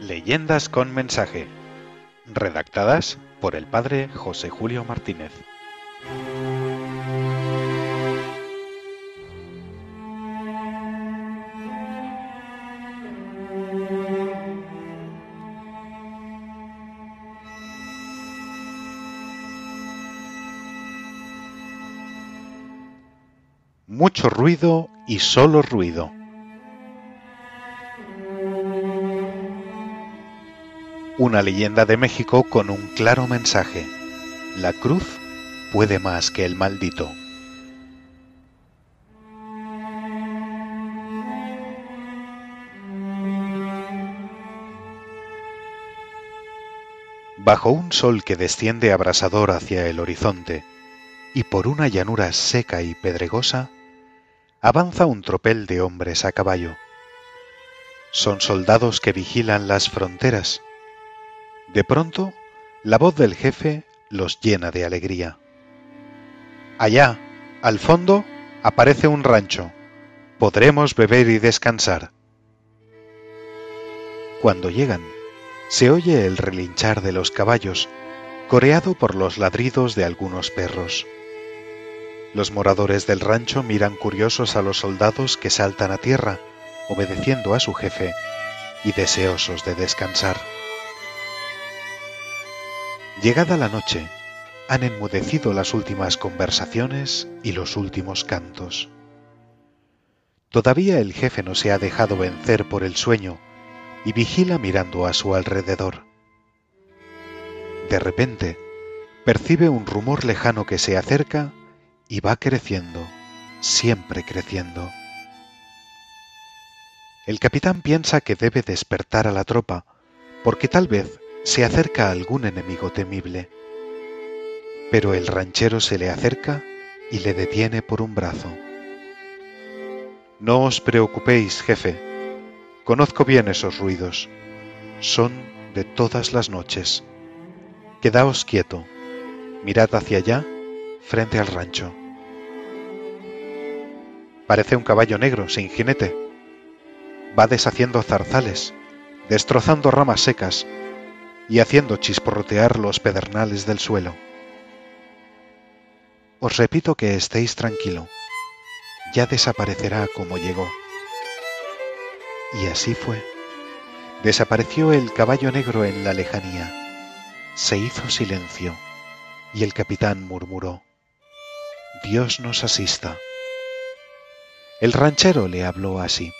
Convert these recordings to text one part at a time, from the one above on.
Leyendas con mensaje. Redactadas por el padre José Julio Martínez. Mucho ruido y solo ruido. Una leyenda de México con un claro mensaje. La cruz puede más que el maldito. Bajo un sol que desciende abrasador hacia el horizonte y por una llanura seca y pedregosa, avanza un tropel de hombres a caballo. Son soldados que vigilan las fronteras. De pronto, la voz del jefe los llena de alegría. Allá, al fondo, aparece un rancho. Podremos beber y descansar. Cuando llegan, se oye el relinchar de los caballos, coreado por los ladridos de algunos perros. Los moradores del rancho miran curiosos a los soldados que saltan a tierra, obedeciendo a su jefe y deseosos de descansar. Llegada la noche, han enmudecido las últimas conversaciones y los últimos cantos. Todavía el jefe no se ha dejado vencer por el sueño y vigila mirando a su alrededor. De repente, percibe un rumor lejano que se acerca y va creciendo, siempre creciendo. El capitán piensa que debe despertar a la tropa, porque tal vez se acerca algún enemigo temible. Pero el ranchero se le acerca y le detiene por un brazo. No os preocupéis, jefe. Conozco bien esos ruidos. Son de todas las noches. Quedaos quieto. Mirad hacia allá frente al rancho. Parece un caballo negro sin jinete. Va deshaciendo zarzales, destrozando ramas secas y haciendo chisporrotear los pedernales del suelo. Os repito que estéis tranquilo. Ya desaparecerá como llegó. Y así fue. Desapareció el caballo negro en la lejanía. Se hizo silencio y el capitán murmuró. Dios nos asista. El ranchero le habló así.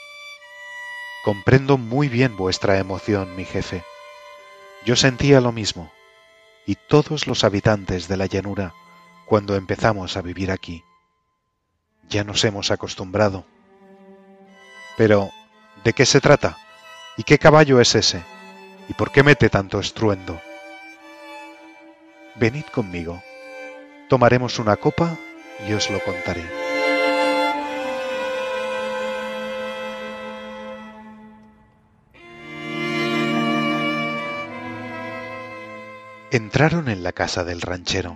Comprendo muy bien vuestra emoción, mi jefe. Yo sentía lo mismo, y todos los habitantes de la llanura, cuando empezamos a vivir aquí. Ya nos hemos acostumbrado. Pero, ¿de qué se trata? ¿Y qué caballo es ese? ¿Y por qué mete tanto estruendo? Venid conmigo. Tomaremos una copa y os lo contaré. Entraron en la casa del ranchero,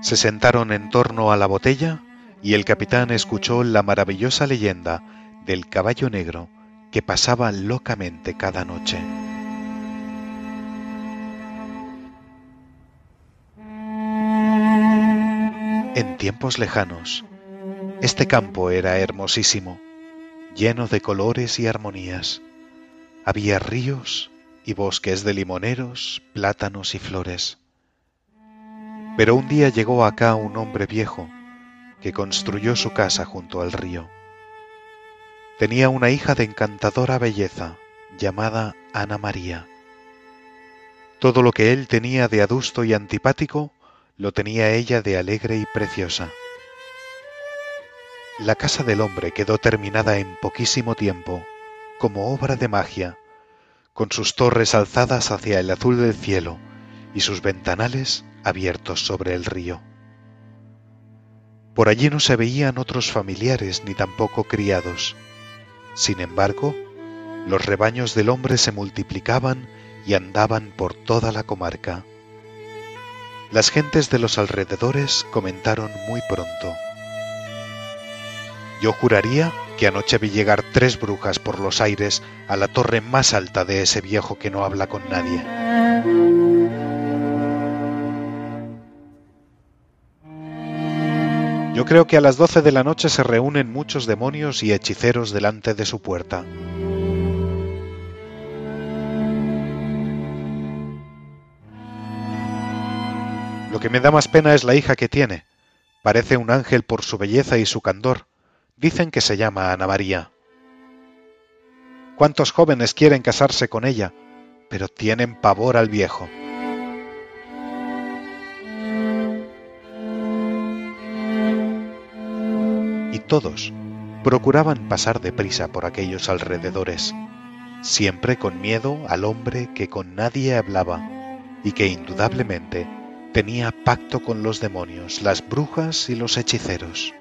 se sentaron en torno a la botella y el capitán escuchó la maravillosa leyenda del caballo negro que pasaba locamente cada noche. En tiempos lejanos, este campo era hermosísimo, lleno de colores y armonías. Había ríos y bosques de limoneros, plátanos y flores. Pero un día llegó acá un hombre viejo que construyó su casa junto al río. Tenía una hija de encantadora belleza llamada Ana María. Todo lo que él tenía de adusto y antipático lo tenía ella de alegre y preciosa. La casa del hombre quedó terminada en poquísimo tiempo, como obra de magia, con sus torres alzadas hacia el azul del cielo y sus ventanales abiertos sobre el río. Por allí no se veían otros familiares ni tampoco criados. Sin embargo, los rebaños del hombre se multiplicaban y andaban por toda la comarca. Las gentes de los alrededores comentaron muy pronto. Yo juraría que anoche vi llegar tres brujas por los aires a la torre más alta de ese viejo que no habla con nadie. Yo creo que a las doce de la noche se reúnen muchos demonios y hechiceros delante de su puerta. Lo que me da más pena es la hija que tiene. Parece un ángel por su belleza y su candor. Dicen que se llama Ana María. ¿Cuántos jóvenes quieren casarse con ella, pero tienen pavor al viejo? Y todos procuraban pasar deprisa por aquellos alrededores, siempre con miedo al hombre que con nadie hablaba y que indudablemente tenía pacto con los demonios, las brujas y los hechiceros.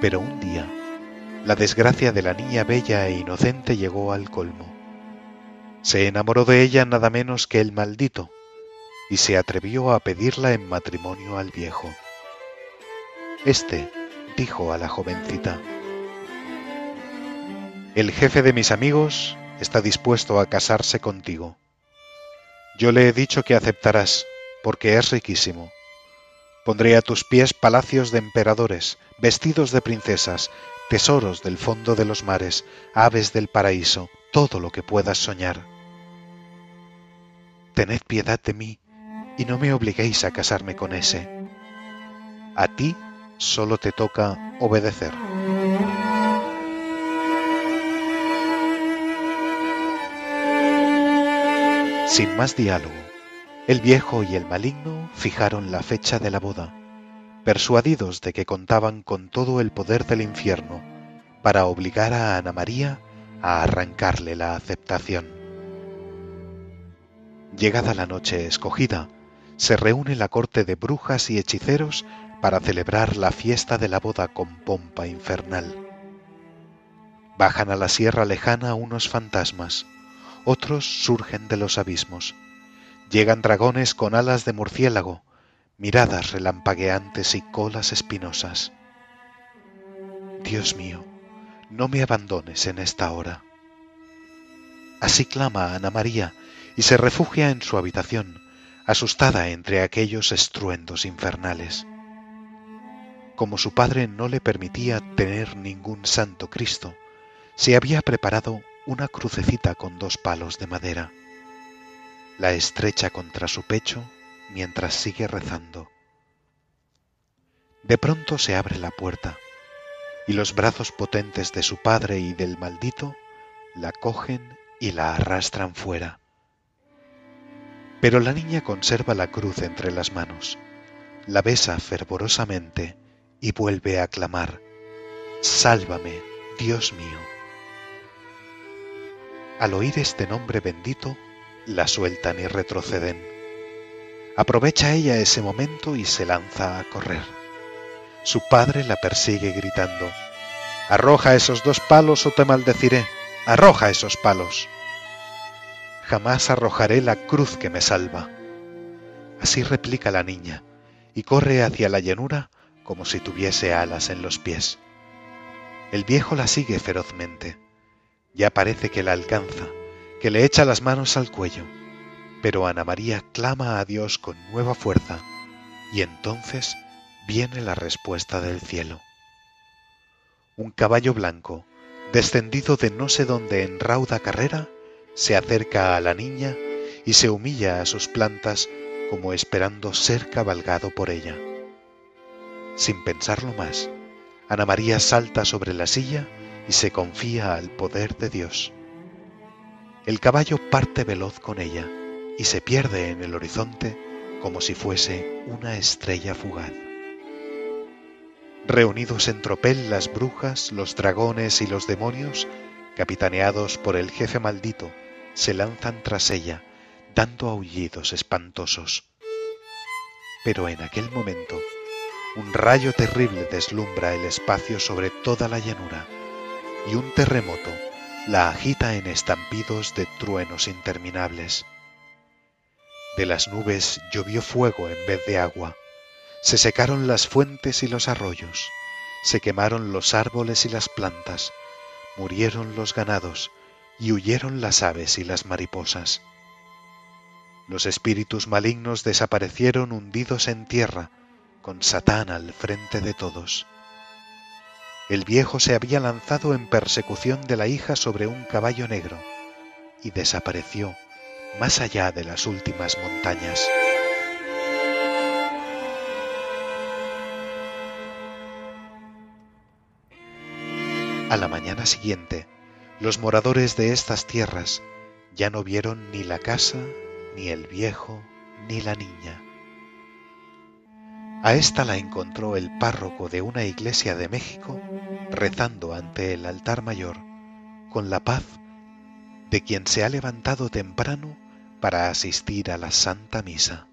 Pero un día, la desgracia de la niña bella e inocente llegó al colmo. Se enamoró de ella nada menos que el maldito, y se atrevió a pedirla en matrimonio al viejo. Este dijo a la jovencita, El jefe de mis amigos está dispuesto a casarse contigo. Yo le he dicho que aceptarás, porque es riquísimo. Pondré a tus pies palacios de emperadores, vestidos de princesas, tesoros del fondo de los mares, aves del paraíso, todo lo que puedas soñar. Tened piedad de mí y no me obliguéis a casarme con ese. A ti solo te toca obedecer. Sin más diálogo, el viejo y el maligno fijaron la fecha de la boda, persuadidos de que contaban con todo el poder del infierno para obligar a Ana María a arrancarle la aceptación. Llegada la noche escogida, se reúne la corte de brujas y hechiceros para celebrar la fiesta de la boda con pompa infernal. Bajan a la sierra lejana unos fantasmas, otros surgen de los abismos Llegan dragones con alas de murciélago, miradas relampagueantes y colas espinosas. Dios mío, no me abandones en esta hora. Así clama Ana María y se refugia en su habitación, asustada entre aquellos estruendos infernales. Como su padre no le permitía tener ningún santo Cristo, se había preparado una crucecita con dos palos de madera la estrecha contra su pecho mientras sigue rezando. De pronto se abre la puerta y los brazos potentes de su padre y del maldito la cogen y la arrastran fuera. Pero la niña conserva la cruz entre las manos, la besa fervorosamente y vuelve a clamar, Sálvame, Dios mío. Al oír este nombre bendito, la sueltan y retroceden. Aprovecha ella ese momento y se lanza a correr. Su padre la persigue gritando, Arroja esos dos palos o te maldeciré, arroja esos palos. Jamás arrojaré la cruz que me salva. Así replica la niña, y corre hacia la llanura como si tuviese alas en los pies. El viejo la sigue ferozmente. Ya parece que la alcanza que le echa las manos al cuello, pero Ana María clama a Dios con nueva fuerza y entonces viene la respuesta del cielo. Un caballo blanco, descendido de no sé dónde en rauda carrera, se acerca a la niña y se humilla a sus plantas como esperando ser cabalgado por ella. Sin pensarlo más, Ana María salta sobre la silla y se confía al poder de Dios. El caballo parte veloz con ella y se pierde en el horizonte como si fuese una estrella fugaz. Reunidos en tropel las brujas, los dragones y los demonios, capitaneados por el jefe maldito, se lanzan tras ella, dando aullidos espantosos. Pero en aquel momento, un rayo terrible deslumbra el espacio sobre toda la llanura, y un terremoto la agita en estampidos de truenos interminables. De las nubes llovió fuego en vez de agua, se secaron las fuentes y los arroyos, Se quemaron los árboles y las plantas, murieron los ganados y huyeron las aves y las mariposas. Los espíritus malignos desaparecieron hundidos en tierra, con Satán al frente de todos. El viejo se había lanzado en persecución de la hija sobre un caballo negro y desapareció más allá de las últimas montañas. A la mañana siguiente, los moradores de estas tierras ya no vieron ni la casa, ni el viejo, ni la niña. A esta la encontró el párroco de una iglesia de México rezando ante el altar mayor con la paz de quien se ha levantado temprano para asistir a la Santa Misa.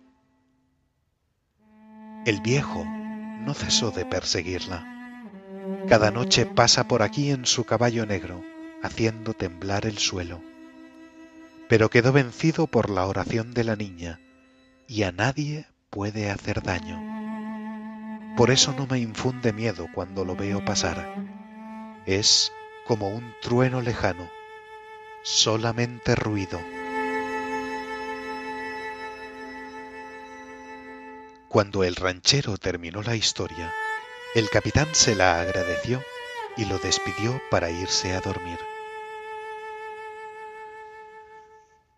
El viejo no cesó de perseguirla. Cada noche pasa por aquí en su caballo negro, haciendo temblar el suelo. Pero quedó vencido por la oración de la niña, y a nadie puede hacer daño. Por eso no me infunde miedo cuando lo veo pasar. Es como un trueno lejano, solamente ruido. Cuando el ranchero terminó la historia, el capitán se la agradeció y lo despidió para irse a dormir.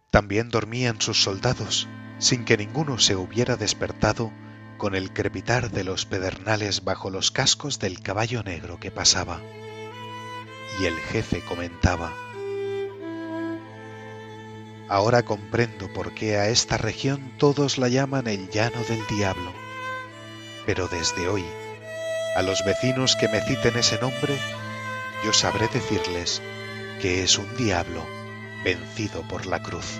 También dormían sus soldados, sin que ninguno se hubiera despertado con el crepitar de los pedernales bajo los cascos del caballo negro que pasaba. Y el jefe comentaba, Ahora comprendo por qué a esta región todos la llaman el llano del diablo. Pero desde hoy, a los vecinos que me citen ese nombre, yo sabré decirles que es un diablo vencido por la cruz.